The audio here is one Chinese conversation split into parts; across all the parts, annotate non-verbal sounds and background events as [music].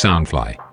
Soundfly。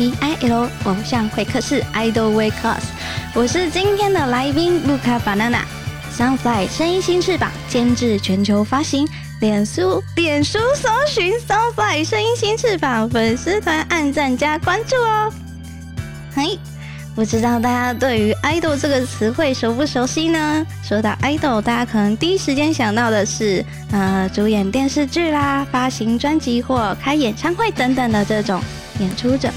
I L 偶像会客室 Idol Way Class，我是今天的来宾卢卡 banana。Soundfly 声音新翅膀监制全球发行，脸书脸书搜寻 Sunfly 声音新翅膀粉丝团按赞加关注哦。嘿，不知道大家对于 idol 这个词汇熟不熟悉呢？说到 idol，大家可能第一时间想到的是，呃，主演电视剧啦、发行专辑或开演唱会等等的这种演出者。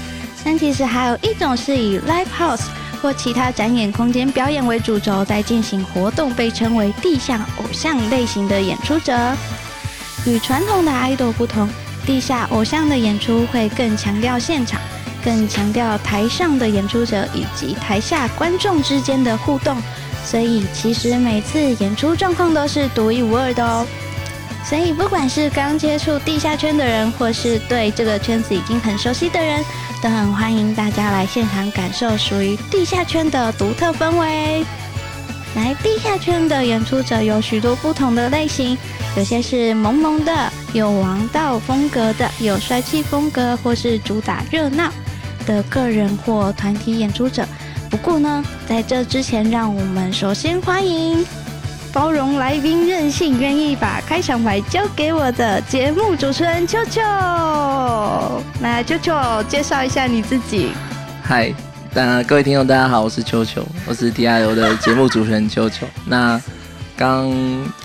但其实还有一种是以 live house 或其他展演空间表演为主轴，在进行活动，被称为地下偶像类型的演出者。与传统的 idol 不同，地下偶像的演出会更强调现场。更强调台上的演出者以及台下观众之间的互动，所以其实每次演出状况都是独一无二的哦。所以不管是刚接触地下圈的人，或是对这个圈子已经很熟悉的人，都很欢迎大家来现场感受属于地下圈的独特氛围。来，地下圈的演出者有许多不同的类型，有些是萌萌的，有王道风格的，有帅气风格，或是主打热闹。的个人或团体演出者。不过呢，在这之前，让我们首先欢迎包容来宾、任性、愿意把开场白交给我的节目主持人秋秋。来，秋秋介绍一下你自己。嗨，那各位听众大家好，我是秋秋，我是 T I O 的节目主持人秋秋。[laughs] 那刚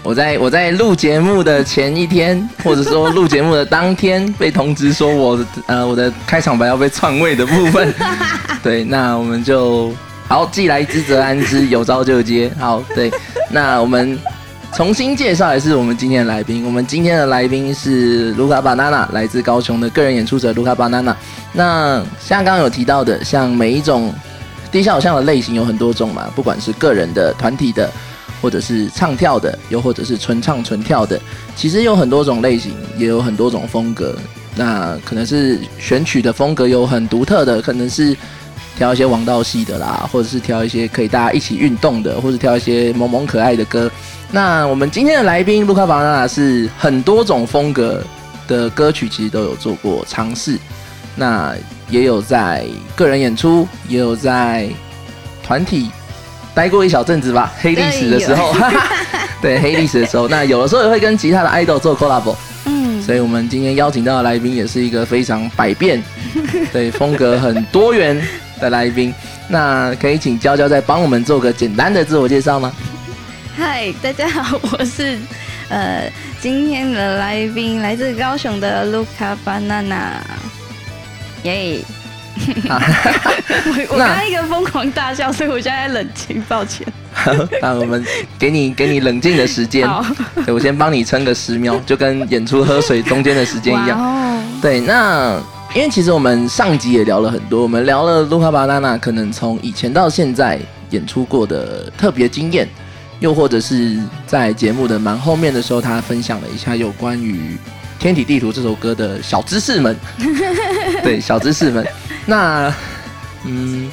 我在我在录节目的前一天，或者说录节目的当天，被通知说我呃我的开场白要被篡位的部分，[laughs] 对，那我们就好，既来之则安之，有招就接。好，对，那我们重新介绍一次我们今天的来宾。我们今天的来宾是卢卡巴娜娜，来自高雄的个人演出者卢卡巴娜娜。那像刚刚有提到的，像每一种地下偶像的类型有很多种嘛，不管是个人的、团体的。或者是唱跳的，又或者是纯唱纯跳的，其实有很多种类型，也有很多种风格。那可能是选曲的风格有很独特的，可能是挑一些王道系的啦，或者是挑一些可以大家一起运动的，或者挑一些萌萌可爱的歌。那我们今天的来宾卢卡巴纳是很多种风格的歌曲，其实都有做过尝试。那也有在个人演出，也有在团体。待过一小阵子吧，[laughs] 黑历史的时候，对 [laughs] 黑历史的时候，那有的时候也会跟其他的 idol 做 collab，嗯，所以我们今天邀请到的来宾也是一个非常百变，对风格很多元的来宾，那可以请娇娇再帮我们做个简单的自我介绍吗？嗨，大家好，我是呃今天的来宾，来自高雄的 Luca Banana，耶。[laughs] 我我刚刚一个疯狂大笑，所以我现在冷静，抱歉。[laughs] 那我们给你给你冷静的时间，对我先帮你撑个十秒，就跟演出喝水中间的时间一样。对，那因为其实我们上集也聊了很多，我们聊了卢卡巴娜娜可能从以前到现在演出过的特别经验，又或者是在节目的蛮后面的时候，他分享了一下有关于《天体地图》这首歌的小知识们。[laughs] 对，小知识们。那，嗯，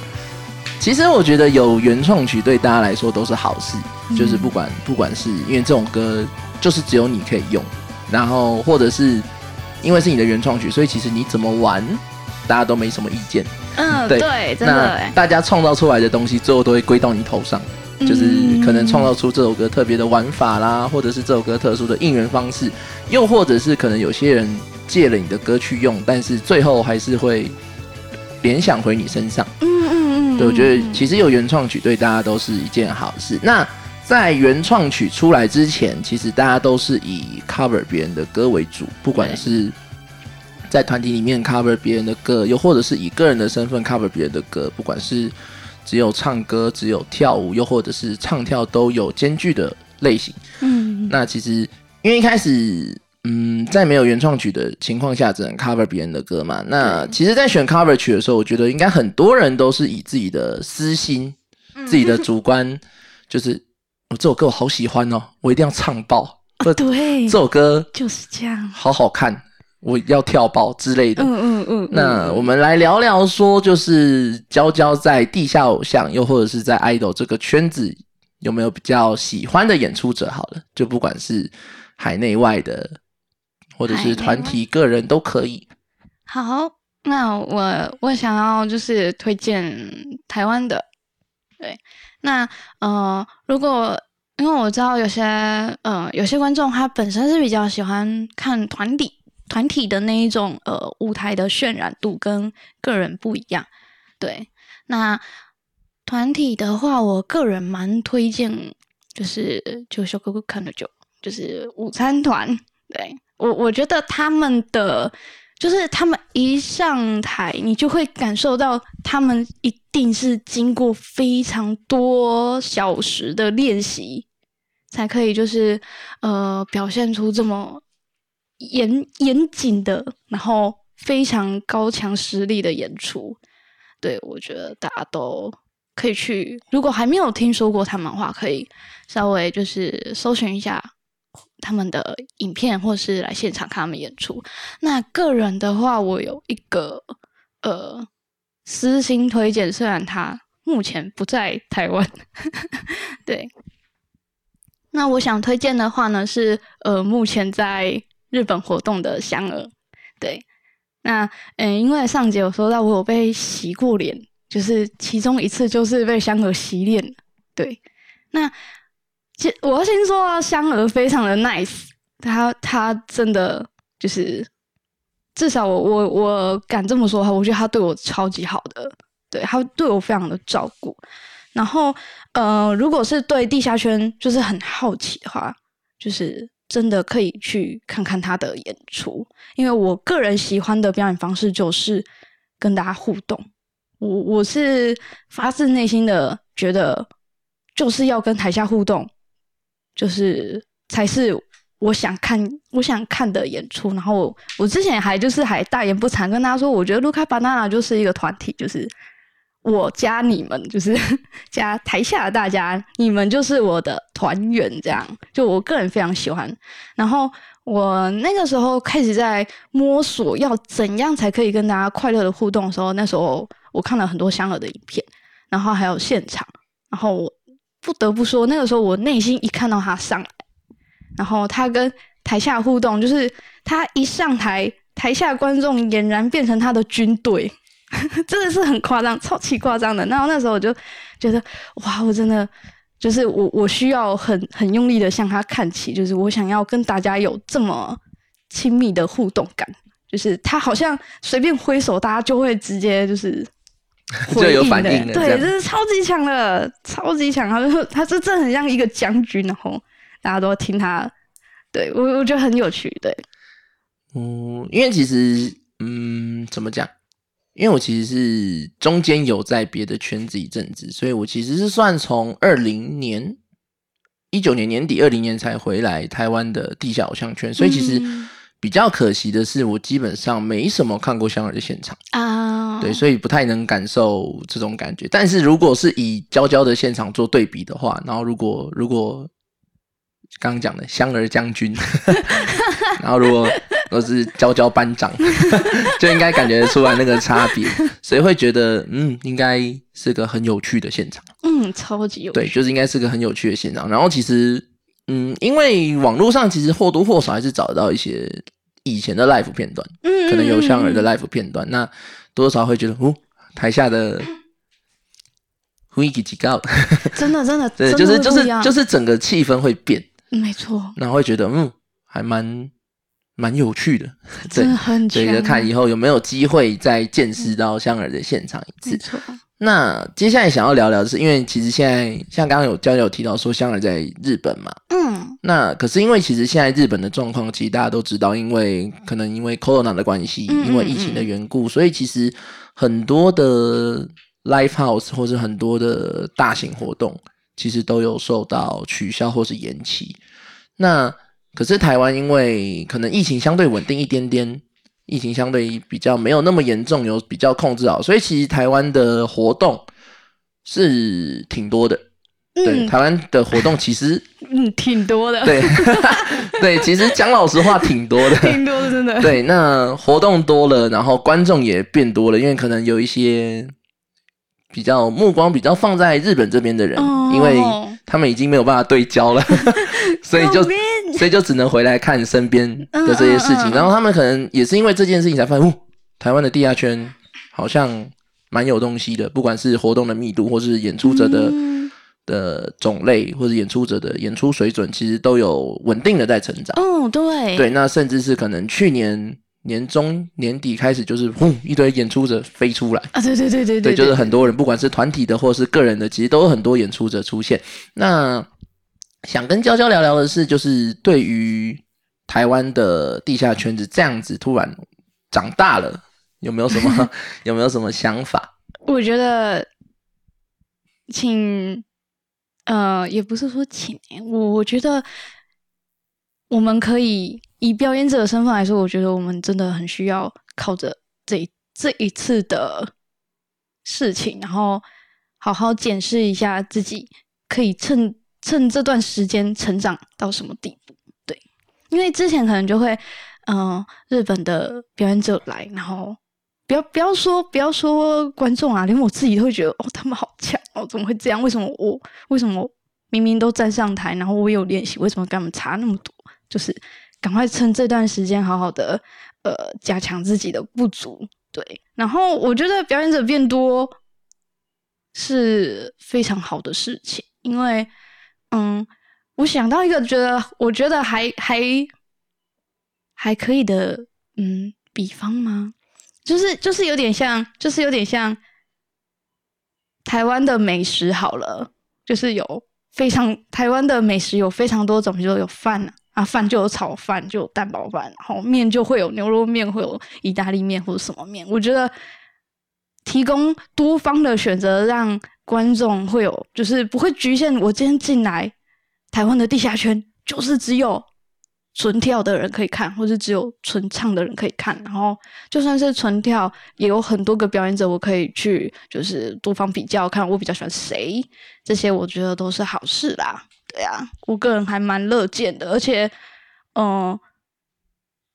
其实我觉得有原创曲对大家来说都是好事，就是不管不管是因为这种歌就是只有你可以用，然后或者是因为是你的原创曲，所以其实你怎么玩，大家都没什么意见。嗯，对，真的。大家创造出来的东西最后都会归到你头上，就是可能创造出这首歌特别的玩法啦，或者是这首歌特殊的应援方式，又或者是可能有些人借了你的歌去用，但是最后还是会。联想回你身上，嗯嗯嗯，对，我觉得其实有原创曲对大家都是一件好事。那在原创曲出来之前，其实大家都是以 cover 别人的歌为主，不管是在团体里面 cover 别人的歌，又或者是以个人的身份 cover 别人的歌，不管是只有唱歌、只有跳舞，又或者是唱跳都有兼具的类型。嗯，那其实因为一开始，嗯，在没有原创曲的情况下，只能 cover 别人的歌嘛。那其实，在选 cover 曲的时候，我觉得应该很多人都是以自己的私心、自己的主观，就是我这首歌我好喜欢哦，我一定要唱爆。对，这首歌就是这样，好好看，我要跳爆之类的。嗯嗯嗯。那我们来聊聊，说就是娇娇在地下偶像，又或者是在 idol 这个圈子，有没有比较喜欢的演出者？好了，就不管是海内外的，或者是团体、个人都可以。好，那我我想要就是推荐台湾的，对，那呃，如果。因为我知道有些呃有些观众他本身是比较喜欢看团体团体的那一种呃舞台的渲染度跟个人不一样，对。那团体的话，我个人蛮推荐，就是就小哥哥看的就就是午餐团，对我我觉得他们的。就是他们一上台，你就会感受到他们一定是经过非常多小时的练习，才可以就是呃表现出这么严严谨的，然后非常高强实力的演出。对我觉得大家都可以去，如果还没有听说过他们的话，可以稍微就是搜寻一下。他们的影片，或是来现场看他们演出。那个人的话，我有一个呃私心推荐，虽然他目前不在台湾，[laughs] 对。那我想推荐的话呢，是呃目前在日本活动的香儿。对，那嗯，因为上节有说到我有被洗过脸，就是其中一次就是被香儿洗脸。对，那。其我要先说，香儿非常的 nice，他他真的就是至少我我我敢这么说哈，我觉得他对我超级好的，对他对我非常的照顾。然后呃，如果是对地下圈就是很好奇的话，就是真的可以去看看他的演出，因为我个人喜欢的表演方式就是跟大家互动。我我是发自内心的觉得就是要跟台下互动。就是才是我想看我想看的演出，然后我之前还就是还大言不惭跟大家说，我觉得卢卡巴娜娜就是一个团体，就是我加你们，就是 [laughs] 加台下的大家，你们就是我的团员，这样就我个人非常喜欢。然后我那个时候开始在摸索要怎样才可以跟大家快乐的互动的时候，那时候我看了很多香儿的影片，然后还有现场，然后我。不得不说，那个时候我内心一看到他上来，然后他跟台下互动，就是他一上台，台下观众俨然变成他的军队，[laughs] 真的是很夸张，超级夸张的。然后那时候我就觉得，哇，我真的就是我，我需要很很用力的向他看齐，就是我想要跟大家有这么亲密的互动感，就是他好像随便挥手，大家就会直接就是。[laughs] 就有反应的，对，这是超级强的，超级强。他就他这真的很像一个将军，然后大家都听他。对我，我觉得很有趣。对，嗯，因为其实，嗯，怎么讲？因为我其实是中间有在别的圈子一阵子，所以我其实是算从二零年一九年年底，二零年才回来台湾的地下偶像圈，所以其实。比较可惜的是，我基本上没什么看过香儿的现场啊，对，所以不太能感受这种感觉。但是如果是以娇娇的现场做对比的话，然后如果如果刚刚讲的香儿将军，[laughs] 然后如果都是娇娇班长，[laughs] 就应该感觉出来那个差别，所以会觉得嗯，应该是个很有趣的现场。嗯，超级有趣对，就是应该是个很有趣的现场。然后其实嗯，因为网络上其实或多或少还是找得到一些。以前的 live 片段，嗯，可能有香儿的 live 片段，那多少会觉得，哦，台下的雰囲気几高，真的 [laughs] 真的，对，就是就是就是整个气氛会变，没错，然后会觉得，嗯，还蛮蛮有趣的，真的很，所以看以后有没有机会再见识到香儿的现场一次，没错。那接下来想要聊聊的是，因为其实现在像刚刚有娇娇有提到说香儿在日本嘛，嗯，那可是因为其实现在日本的状况，其实大家都知道，因为可能因为 corona 的关系，因为疫情的缘故，所以其实很多的 live house 或者很多的大型活动，其实都有受到取消或是延期。那可是台湾因为可能疫情相对稳定一点点，疫情相对比较没有那么严重，有比较控制好，所以其实台湾的活动是挺多的。对，台湾的活动其实 [laughs] 嗯挺多的。对 [laughs] 对，其实讲老实话挺多的，[laughs] 挺多的真的。对，那活动多了，然后观众也变多了，因为可能有一些比较目光比较放在日本这边的人，因为他们已经没有办法对焦了，所以就 [laughs] 所以就只能回来看身边的这些事情。然后他们可能也是因为这件事情才发现，哦，台湾的地下圈好像蛮有东西的，不管是活动的密度，或是演出者的。的种类或者演出者的演出水准，其实都有稳定的在成长。嗯，对，对，那甚至是可能去年年中年底开始，就是轰一堆演出者飞出来啊！对对对对对，就是很多人，不管是团体的或是个人的，其实都有很多演出者出现。那想跟娇娇聊聊的是，就是对于台湾的地下圈子这样子突然长大了，有没有什么 [laughs] 有没有什么想法？我觉得，请。呃，也不是说请我，我觉得我们可以以表演者的身份来说，我觉得我们真的很需要靠着这这一次的事情，然后好好检视一下自己，可以趁趁这段时间成长到什么地步。对，因为之前可能就会，嗯，日本的表演者来，然后。不要不要说不要说观众啊，连我自己都会觉得哦，他们好强哦，怎么会这样？为什么我为什么明明都站上台，然后我有练习，为什么跟他们差那么多？就是赶快趁这段时间好好的呃加强自己的不足，对。然后我觉得表演者变多是非常好的事情，因为嗯，我想到一个觉得我觉得还还还可以的嗯比方吗？就是就是有点像，就是有点像台湾的美食好了，就是有非常台湾的美食有非常多种，比如有饭啊，饭就有炒饭，就有蛋包饭，然后面就会有牛肉面，会有意大利面或者什么面。我觉得提供多方的选择，让观众会有，就是不会局限。我今天进来台湾的地下圈，就是只有。纯跳的人可以看，或是只有纯唱的人可以看。然后就算是纯跳，也有很多个表演者，我可以去就是多方比较，看我比较喜欢谁。这些我觉得都是好事啦。对啊，我个人还蛮乐见的。而且，嗯，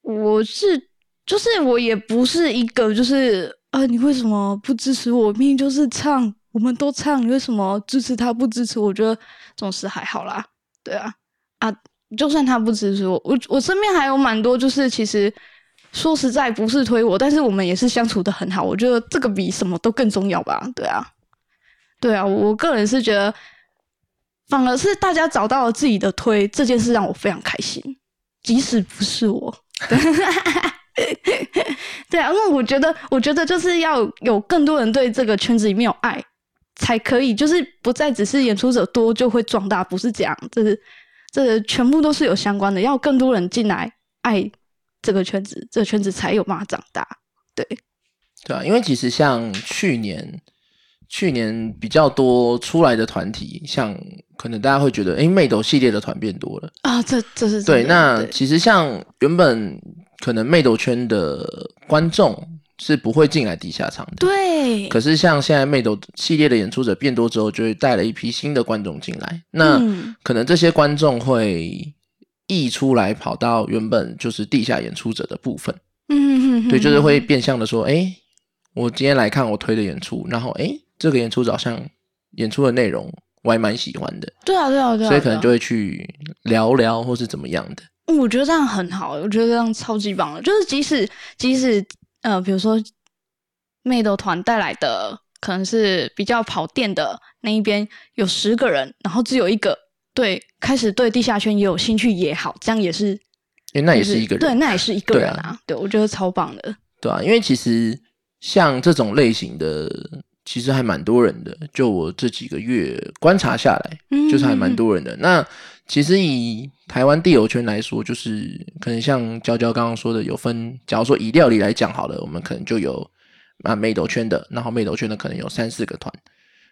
我是就是我也不是一个就是啊，你为什么不支持我？明明就是唱，我们都唱，你为什么支持他不支持？我觉得这种事还好啦。对啊，啊。就算他不支持我，我我身边还有蛮多，就是其实说实在不是推我，但是我们也是相处的很好。我觉得这个比什么都更重要吧？对啊，对啊，我个人是觉得，反而是大家找到了自己的推这件事让我非常开心，即使不是我。[laughs] [laughs] 啊，因为我觉得，我觉得就是要有更多人对这个圈子里面有爱，才可以，就是不再只是演出者多就会壮大，不是这样，就是。这全部都是有相关的，要更多人进来爱这个圈子，这个圈子才有办法长大。对，对啊，因为其实像去年，去年比较多出来的团体，像可能大家会觉得，哎，魅斗系列的团变多了啊。这这是对。那其实像原本可能魅斗圈的观众。是不会进来地下场的。对。可是像现在魅斗系列的演出者变多之后，就会带了一批新的观众进来。那可能这些观众会溢出来，跑到原本就是地下演出者的部分。嗯对，就是会变相的说，哎，我今天来看我推的演出，然后哎，这个演出好像演出的内容我还蛮喜欢的。对啊，对啊，对啊。所以可能就会去聊聊，或是怎么样的。我觉得这样很好，我觉得这样超级棒的，就是即使即使。呃，比如说，妹斗团带来的可能是比较跑电的那一边有十个人，然后只有一个对开始对地下圈也有兴趣也好，这样也是，哎，那也是一个人，对，那也是一个人啊，对我觉得超棒的，对啊，因为其实像这种类型的，其实还蛮多人的，就我这几个月观察下来，就是还蛮多人的。那其实以台湾地友圈来说，就是可能像娇娇刚刚说的，有分。假如说以料理来讲好了，我们可能就有啊妹斗圈的，然后妹斗圈的可能有三四个团，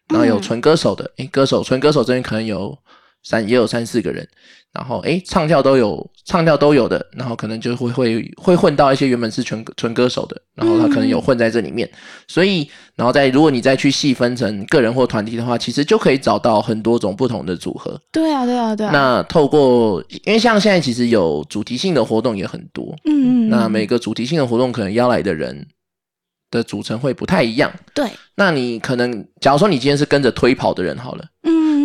然后有纯歌手的，诶，歌手纯歌手这边可能有三也有三四个人，然后诶唱跳都有唱跳都有的，然后可能就会会会混到一些原本是纯纯歌手的，然后他可能有混在这里面，所以然后再如果你再去细分成个人或团体的话，其实就可以找到很多种不同的组合。对啊，对啊，对啊。那透过因为像现在其实有主题性的活动也很多，嗯嗯，那每个主题性的活动可能邀来的人的组成会不太一样。对，那你可能假如说你今天是跟着推跑的人好了。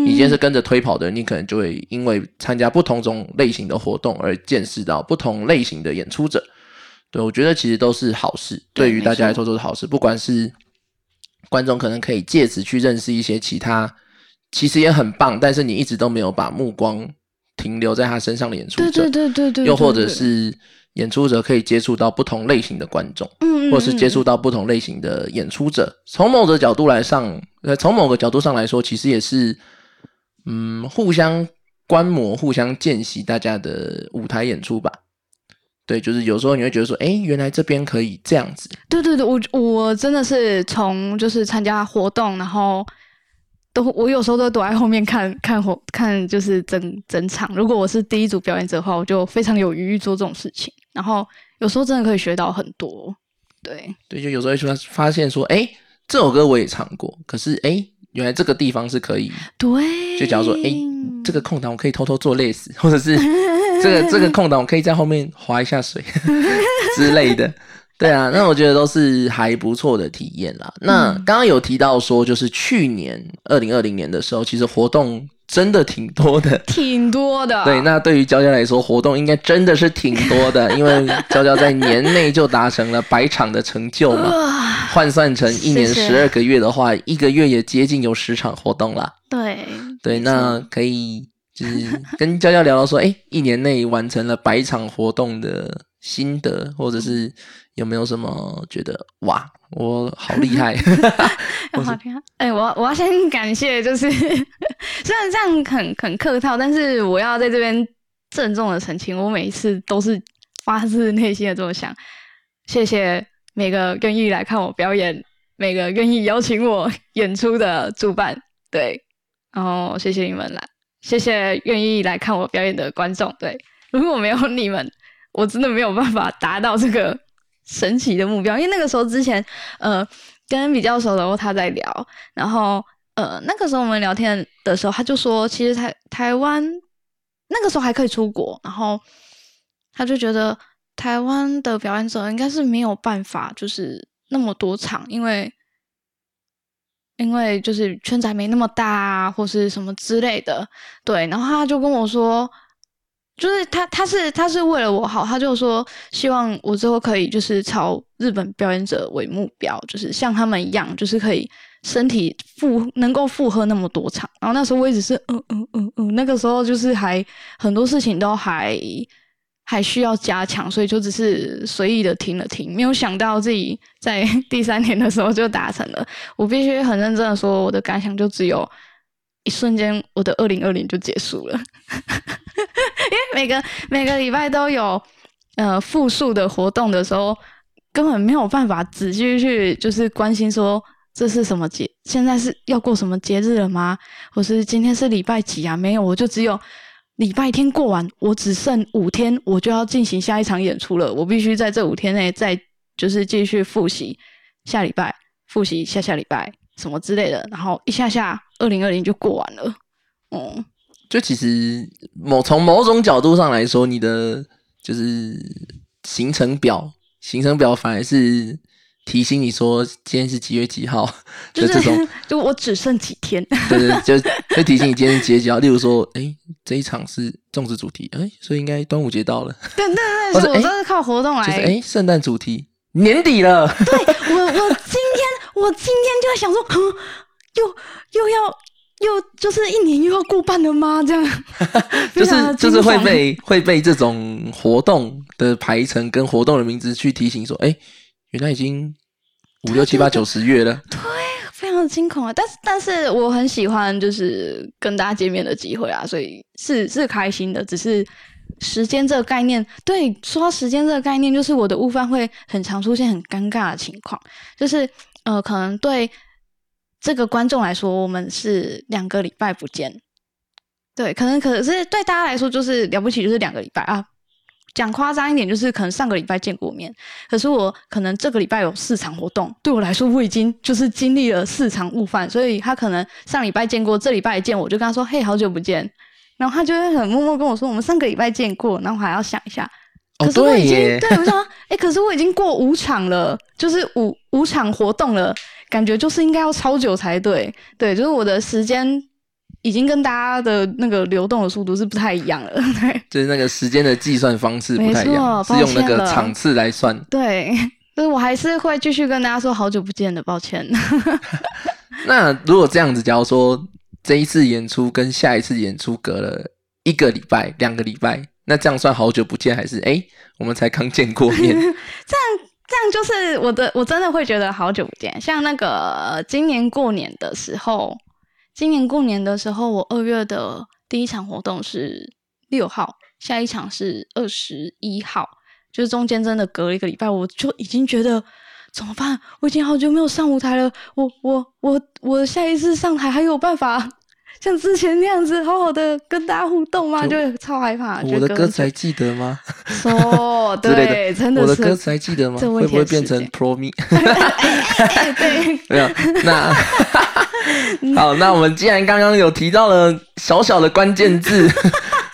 嗯，你今天是跟着推跑的人，你可能就会因为参加不同种类型的活动而见识到不同类型的演出者。对我觉得其实都是好事，对对于大家来说都是好事。不管是观众可能可以借此去认识一些其他其实也很棒，但是你一直都没有把目光停留在他身上的演出者，对对对对对，又或者，是演出者可以接触到不同类型的观众。嗯，或是接触到，到不同类型的演出者。从某个角度来上，呃，从某个角度上来说，其实也是，嗯，互相观摩、互相见习大家的舞台演出吧。对，就是有时候你会觉得说，哎，原来这边可以这样子。对对对，我我真的是从就是参加活动，然后都我有时候都躲在后面看 [laughs] 看活看就是整整场。如果我是第一组表演者的话，我就非常有余裕做这种事情。然后有时候真的可以学到很多。对，对，就有时候会发发现说，哎，这首歌我也唱过，可是哎，原来这个地方是可以对，就假如说，哎，这个空档我可以偷偷做类似，[laughs] 或者是这个这个空档我可以在后面划一下水 [laughs] 之类的。对啊，那我觉得都是还不错的体验啦。那刚刚有提到说，就是去年二零二零年的时候，其实活动真的挺多的。挺多的。对，那对于娇娇来说，活动应该真的是挺多的，[laughs] 因为娇娇在年内就达成了百场的成就嘛。哇，换算成一年十二个月的话，一个月也接近有十场活动啦。对对，那可以就是跟娇娇聊聊说，哎，[laughs] 一年内完成了百场活动的心得，或者是有没有什么觉得哇，我好厉害？[laughs] 要好厉害。哎、我我要先感谢，就是 [laughs] 虽然这样很很客套，但是我要在这边郑重的澄清，我每一次都是发自内心的这么想。谢谢每个愿意来看我表演，每个愿意邀请我演出的主办，对，然后谢谢你们来，谢谢愿意来看我表演的观众，对，如果没有你们，我真的没有办法达到这个神奇的目标，因为那个时候之前，呃，跟比较熟的他在聊，然后呃，那个时候我们聊天的时候，他就说，其实台台湾那个时候还可以出国，然后他就觉得台湾的表演者应该是没有办法，就是那么多场，因为因为就是圈子还没那么大啊，或是什么之类的，对，然后他就跟我说。就是他，他是他是为了我好，他就说希望我之后可以就是朝日本表演者为目标，就是像他们一样，就是可以身体负能够负荷那么多场。然后那时候我一直是嗯嗯嗯嗯，那个时候就是还很多事情都还还需要加强，所以就只是随意的听了听，没有想到自己在 [laughs] 第三年的时候就达成了。我必须很认真的说，我的感想就只有一瞬间，我的二零二零就结束了。[laughs] 每个每个礼拜都有呃复数的活动的时候，根本没有办法仔细去就是关心说这是什么节，现在是要过什么节日了吗？或是今天是礼拜几啊？没有，我就只有礼拜天过完，我只剩五天，我就要进行下一场演出了。我必须在这五天内再就是继续复习下礼拜，复习下下礼拜什么之类的，然后一下下二零二零就过完了。嗯，就其实某从某种角度上来说，你的就是行程表，行程表反而是提醒你说今天是几月几号就的这种，[laughs] 是就我只剩几天，对对，就会提醒你今天是几月几号。例如说，哎，这一场是粽子主题，哎，所以应该端午节到了，对对对，或者 [laughs] 诶是我都是靠活动来。就是哎，圣诞主题年底了，对我，我今天我今天就在想说，哼又又要又就是一年又要过半了吗？这样，[laughs] 就是就是会被会被这种活动的排程跟活动的名字去提醒说，哎，原来已经五六七八九十月了。[laughs] 对非常的惊恐啊！但是但是我很喜欢就是跟大家见面的机会啊，所以是是开心的。只是时间这个概念，对，说到时间这个概念，就是我的悟饭会很常出现很尴尬的情况，就是呃，可能对这个观众来说，我们是两个礼拜不见，对，可能可是对大家来说就是了不起，就是两个礼拜啊。讲夸张一点，就是可能上个礼拜见过面，可是我可能这个礼拜有四场活动，对我来说我已经就是经历了四场午饭，所以他可能上礼拜见过，这礼拜见我就跟他说：“嘿，好久不见。”然后他就会很默默跟我说：“我们上个礼拜见过。”然后我还要想一下，可是我已经对我说：“哎，可是我已经过五场了，就是五五场活动了，感觉就是应该要超久才对，对，就是我的时间。”已经跟大家的那个流动的速度是不太一样了，[laughs] 对，就是那个时间的计算方式不太一样，是用那个场次来算。对，[laughs] 所以我还是会继续跟大家说好久不见的，抱歉。[laughs] 那如果这样子，假如说这一次演出跟下一次演出隔了一个礼拜、两个礼拜，那这样算好久不见，还是哎，我们才刚见过面？这样这样就是我的，我真的会觉得好久不见。像那个今年过年的时候。今年过年的时候，我二月的第一场活动是六号，下一场是二十一号，就是中间真的隔了一个礼拜，我就已经觉得怎么办？我已经好久没有上舞台了，我我我我下一次上台还有办法像之前那样子好好的跟大家互动吗？就超害怕。我的 [laughs] 歌词还记得吗？说对，真的是我的歌词还记得吗？会不会变成 Pro Me？[laughs] 对，没有那。[laughs] 好，那我们既然刚刚有提到了小小的关键字，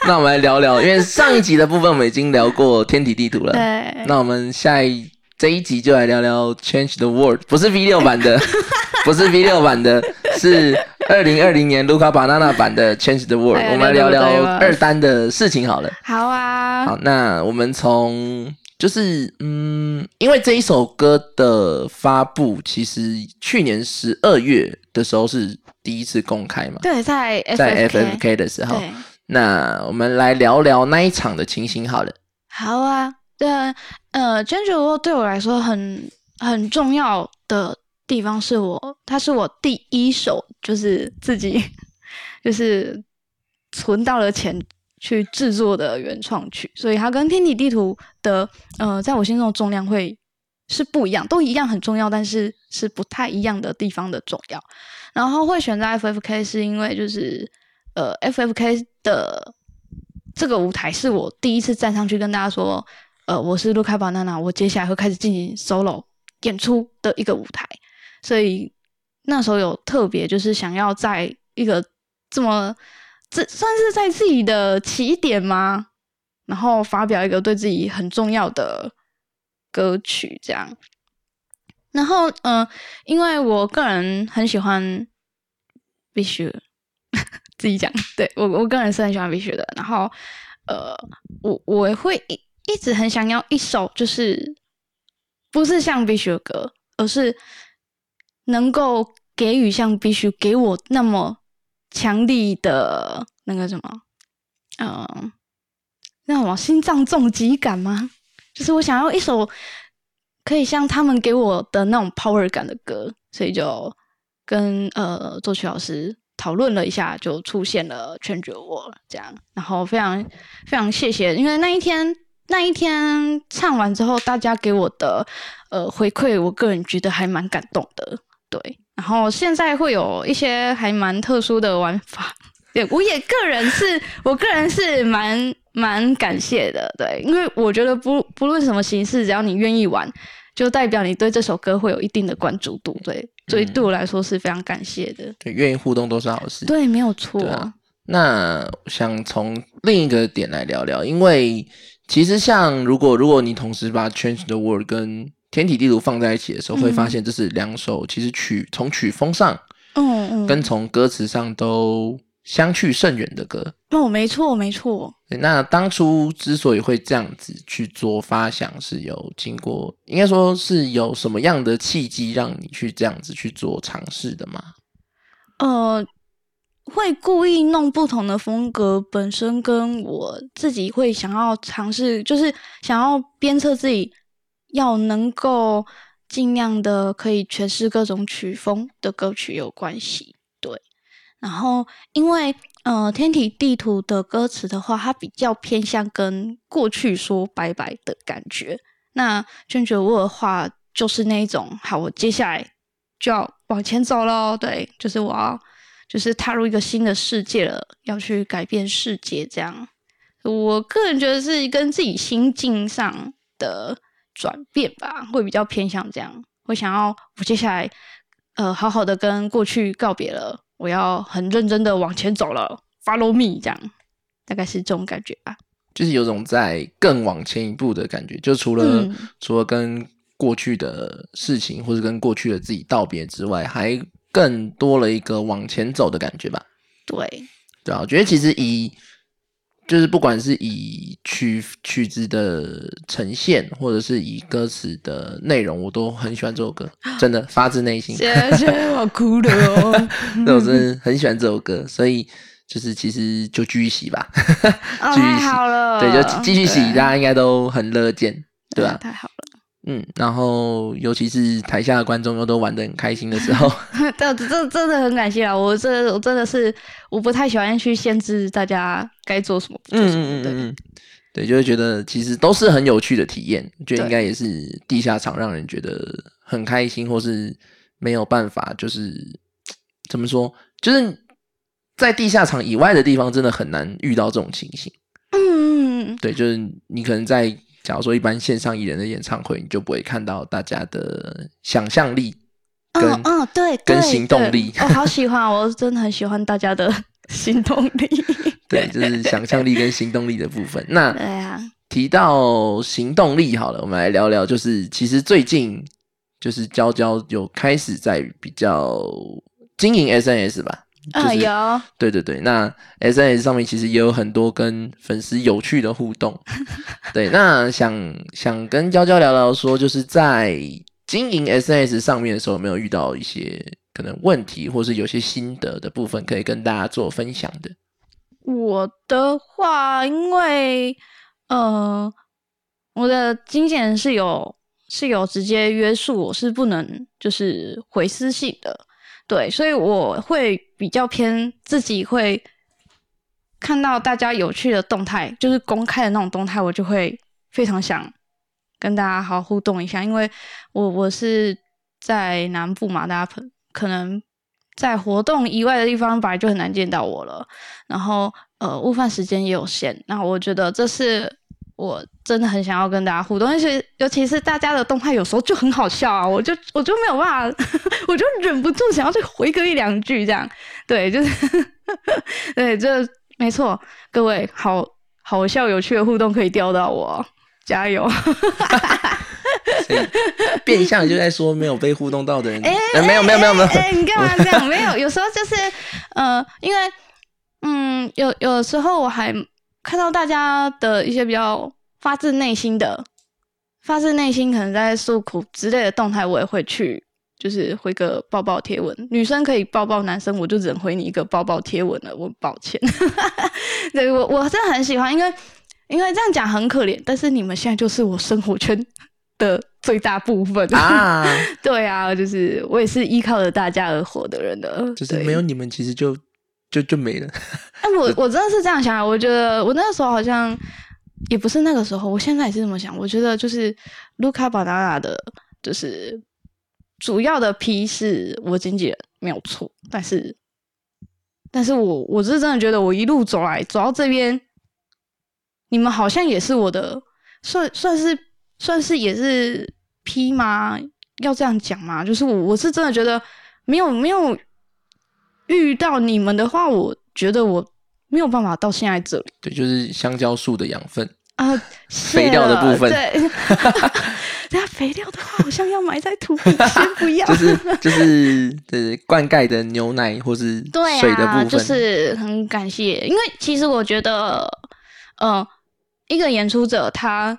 那我们来聊聊，因为上一集的部分我们已经聊过天体地图了。对，那我们下一这一集就来聊聊 Change the World，不是 V 六版的，[laughs] 不是 V 六版的，是二零二零年 Luca Banana 版的 Change the World。我们来聊聊二单的事情好了。好啊。好，那我们从。就是嗯，因为这一首歌的发布，其实去年十二月的时候是第一次公开嘛？对，在在 FFK 的时候。那我们来聊聊那一场的情形好了。好啊，对，呃 j a n g e 对我来说很很重要的地方是我，它是我第一首，就是自己 [laughs] 就是存到了钱。去制作的原创曲，所以它跟天体地图的呃，在我心中的重量会是不一样，都一样很重要，但是是不太一样的地方的重要。然后会选择 FFK 是因为就是呃，FFK 的这个舞台是我第一次站上去跟大家说，呃，我是卢卡巴娜娜，我接下来会开始进行 solo 演出的一个舞台，所以那时候有特别就是想要在一个这么。这算是在自己的起点吗？然后发表一个对自己很重要的歌曲，这样。然后，嗯，因为我个人很喜欢必须 [laughs] 自己讲，对我我个人是很喜欢必须的。然后，呃，我我会一直很想要一首，就是不是像必须的歌，而是能够给予像必须给我那么。强力的那个什么，嗯，那什么心脏重击感吗？就是我想要一首可以像他们给我的那种 power 感的歌，所以就跟呃作曲老师讨论了一下，就出现了《全绝我》这样。然后非常非常谢谢，因为那一天那一天唱完之后，大家给我的呃回馈，我个人觉得还蛮感动的，对。然后现在会有一些还蛮特殊的玩法，[laughs] 对我也个人是我个人是蛮蛮感谢的，对，因为我觉得不不论什么形式，只要你愿意玩，就代表你对这首歌会有一定的关注度，对，所以对我来说是非常感谢的。对，愿意互动都是好事。对，没有错。那想从另一个点来聊聊，因为其实像如果如果你同时把 Change the World 跟天体地图放在一起的时候，会发现这是两首其实曲从曲风上，嗯嗯，跟从歌词上都相去甚远的歌。哦，没错没错。那当初之所以会这样子去做发想，是有经过，应该说是有什么样的契机让你去这样子去做尝试的吗？呃，会故意弄不同的风格，本身跟我自己会想要尝试，就是想要鞭策自己。要能够尽量的可以诠释各种曲风的歌曲有关系，对。然后因为呃天体地图的歌词的话，它比较偏向跟过去说拜拜的感觉。那卷卷沃的话，就是那一种，好，我接下来就要往前走喽，对，就是我要就是踏入一个新的世界了，要去改变世界这样。我个人觉得是跟自己心境上的转变吧，会比较偏向这样。会想要我接下来呃好好的跟过去告别了，我要很认真的往前走了，Follow me 这样，大概是这种感觉吧。就是有种在更往前一步的感觉，就除了、嗯除了跟过去的事情或者跟过去的自己道别之外，还更多了一个往前走的感觉吧。对，对啊，我觉得其实以就是不管是以曲曲子的呈现，或者是以歌词的内容，我都很喜欢这首歌，[gasps] 真的发自内心。谢谢我哭了哦。[laughs] 那我真的很喜欢这首歌，所以就是其实就继续洗吧，哦，[laughs] 继续太洗对，就继续洗，大家应该都很乐见，对吧、太好了。嗯，然后尤其是台下的观众又都玩的很开心的时候，[laughs] 对，这真的很感谢啊！我这我真的是我不太喜欢去限制大家该做什么，嗯嗯嗯嗯，对，就会觉得其实都是很有趣的体验，觉得应该也是地下场让人觉得很开心，或是没有办法，就是怎么说，就是在地下场以外的地方，真的很难遇到这种情形。嗯，对，就是你可能在假如说一般线上艺人的演唱会，你就不会看到大家的想象力跟、嗯嗯，对，跟行动力我好喜欢，我真的很喜欢大家的 [laughs] 行动力。[laughs] 对，就是想象力跟行动力的部分。那 [laughs] 对啊，提到行动力，好了，我们来聊聊，就是其实最近就是娇娇有开始在比较经营 SNS 吧。就嗯，是有，对对对，那 SNS 上面其实也有很多跟粉丝有趣的互动。[laughs] 对，那想想跟娇娇聊聊说，就是在经营 SNS 上面的时候，有没有遇到一些可能问题，或是有些心得的部分，可以跟大家做分享的？我的话，因为呃，我的经纪人是有是有直接约束我是不能就是回私信的，对，所以我会比较偏自己会看到大家有趣的动态，就是公开的那种动态，我就会非常想跟大家好好互动一下，因为我我是在南部嘛，大家可能在活动以外的地方本来就很难见到我了。然后呃，午饭时间也有限，那我觉得这是我真的很想要跟大家互动，而且尤其是大家的动态有时候就很好笑啊，我就我就没有办法，[laughs] 我就忍不住想要去回个一两句这样，对，就是 [laughs] 对，这没错，各位好好笑有趣的互动可以钓到我，加油！变相就在说没有被互动到的人，[laughs] 哎呃没有没有没有没有，哎、你干嘛这样？没有，有时候就是呃，因为嗯，有有时候我还看到大家的一些比较发自内心的、发自内心可能在诉苦之类的动态，我也会去。就是回个抱抱贴文，女生可以抱抱男生，我就只能回你一个抱抱贴文了，我抱歉。[laughs] 对我我真的很喜欢，因为因为这样讲很可怜，但是你们现在就是我生活圈的最大部分啊，[laughs] 对啊，就是我也是依靠着大家而活的人的，就是没有你们，其实就就就没了。[laughs] 哎，我我真的是这样想啊，我觉得我那个时候好像也不是那个时候，我现在也是这么想。我觉得就是卢卡巴纳纳的，就是主要的 P 是我经纪人没有错，但是但是我我是真的觉得我一路走来走到这边，你们好像也是我的算算是算是也是 P 吗？要这样讲吗？就是我我是真的觉得没有没有遇到你们的话，我觉得我没有办法到现在这里对，就是香蕉树的养分。啊。[laughs] 肥料的部分对，[laughs] [laughs] 那肥料的话，好像要埋在土里，先不要。就是就是对灌溉的牛奶或是对水的部啊，分，就是很感谢，因为其实我觉得，呃，一个演出者他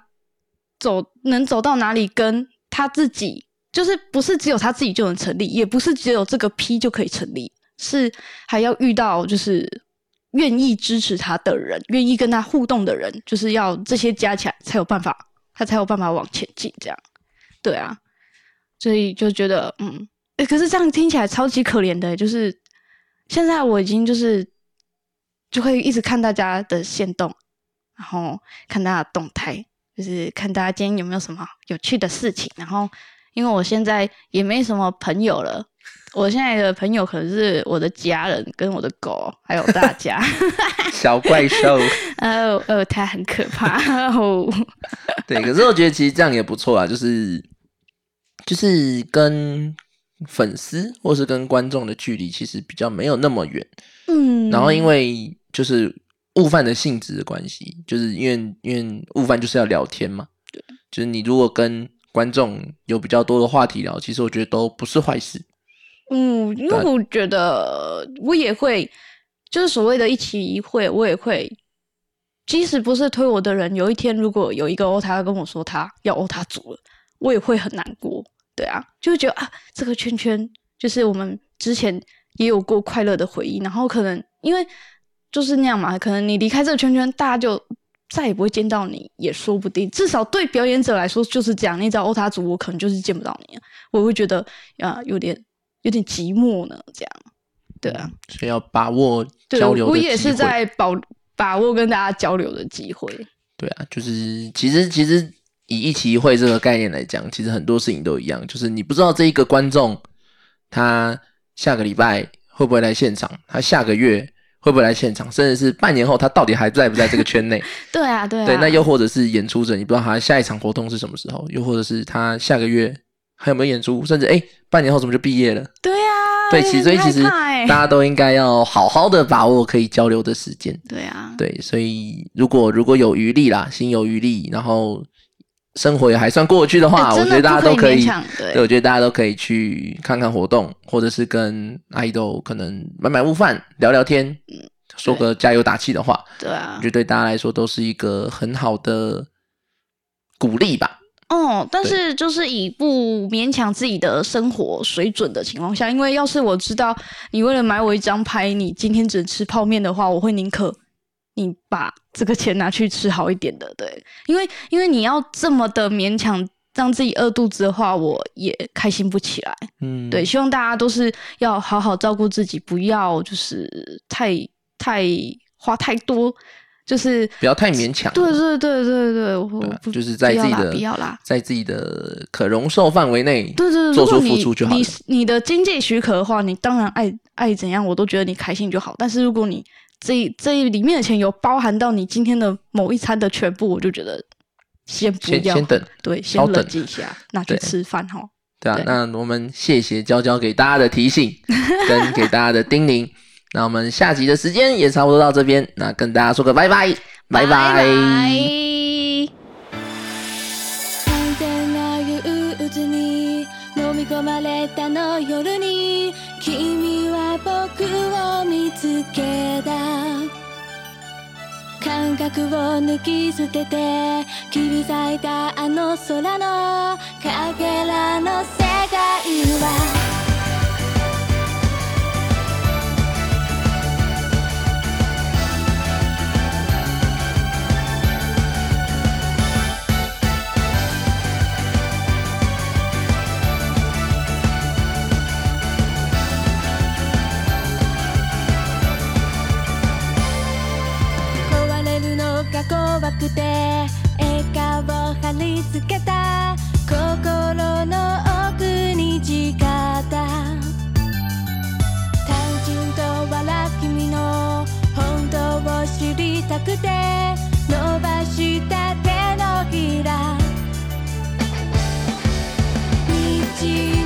走能走到哪里，跟他自己就是不是只有他自己就能成立，也不是只有这个 P 就可以成立，是还要遇到就是愿意支持他的人，愿意跟他互动的人，就是要这些加起来才有办法，他才有办法往前进。这样，对啊，所以就觉得嗯。欸可是这样听起来超级可怜的，就是现在我已经就是就会一直看大家的线动，然后看大家的动态，就是看大家今天有没有什么有趣的事情。然后因为我现在也没什么朋友了，我现在的朋友可能是我的家人跟我的狗，还有大家。[laughs] 小怪兽，呃 [laughs] 呃，它很可怕哦。[laughs] 对，可是我觉得其实这样也不错啊，就是就是跟粉丝或是跟观众的距离其实比较没有那么远。嗯，然后因为就是悟饭的性质的关系，就是因为因为悟饭就是要聊天嘛，对，就是你如果跟观众有比较多的话题聊，其实我觉得都不是坏事。嗯，因为我觉得我也会，就是所谓的一起一会，我也会，即使不是推我的人，有一天如果有一个欧他跟我说他要欧他组了，我也会很难过。对啊，就会觉得啊，这个圈圈就是我们之前也有过快乐的回忆，然后可能因为就是那样嘛，可能你离开这个圈圈，大家就再也不会见到你，也说不定。至少对表演者来说就是这样，你只要欧他组，我可能就是见不到你，我会觉得啊，有点。有点寂寞呢，这样，对啊，所以要把握交流。我也是在保把握跟大家交流的机会。对啊，就是其实其实以一期一会这个概念来讲，其实很多事情都一样，就是你不知道这一个观众他下个礼拜会不会来现场，他下个月会不会来现场，甚至是半年后他到底还在不在这个圈内？[laughs] 对啊，对啊。对，那又或者是演出者，你不知道他下一场活动是什么时候，又或者是他下个月。还有没有演出？甚至哎，半年后怎么就毕业了？对呀，对，其所以其实大家都应该要好好的把握可以交流的时间。对啊，对，所以如果如果有余力啦，心有余力，然后生活也还算过去的话，我觉得大家都可以。对，我觉得大家都可以去看看活动，或者是跟阿姨都可能买买午饭，聊聊天，说个加油打气的话。对啊，我觉得对大家来说都是一个很好的鼓励吧。哦，但是就是以不勉强自己的生活水准的情况下，因为要是我知道你为了买我一张牌，你今天只能吃泡面的话，我会宁可你把这个钱拿去吃好一点的。对，因为因为你要这么的勉强让自己饿肚子的话，我也开心不起来。嗯，对，希望大家都是要好好照顾自己，不要就是太太花太多。就是不要太勉强，对对对对对，我就是在自己的不要啦，在自己的可容受范围内，对对，做出付出就好。你你的经济许可的话，你当然爱爱怎样，我都觉得你开心就好。但是如果你这这里面的钱有包含到你今天的某一餐的全部，我就觉得先不要，先等，对，先冷静一下，那去吃饭哈。对啊，那我们谢谢娇娇给大家的提醒跟给大家的叮咛。那我们下集的时间也差不多到这边，那跟大家说个拜拜，拜拜。拜拜込まれたの夜に君は僕を見つけた感覚を抜き捨てて切り裂いたあの空の影くて笑顔を貼り付けた。心の奥に誓った。単純と笑う君の本当を知りたくて伸ばした手のひら。道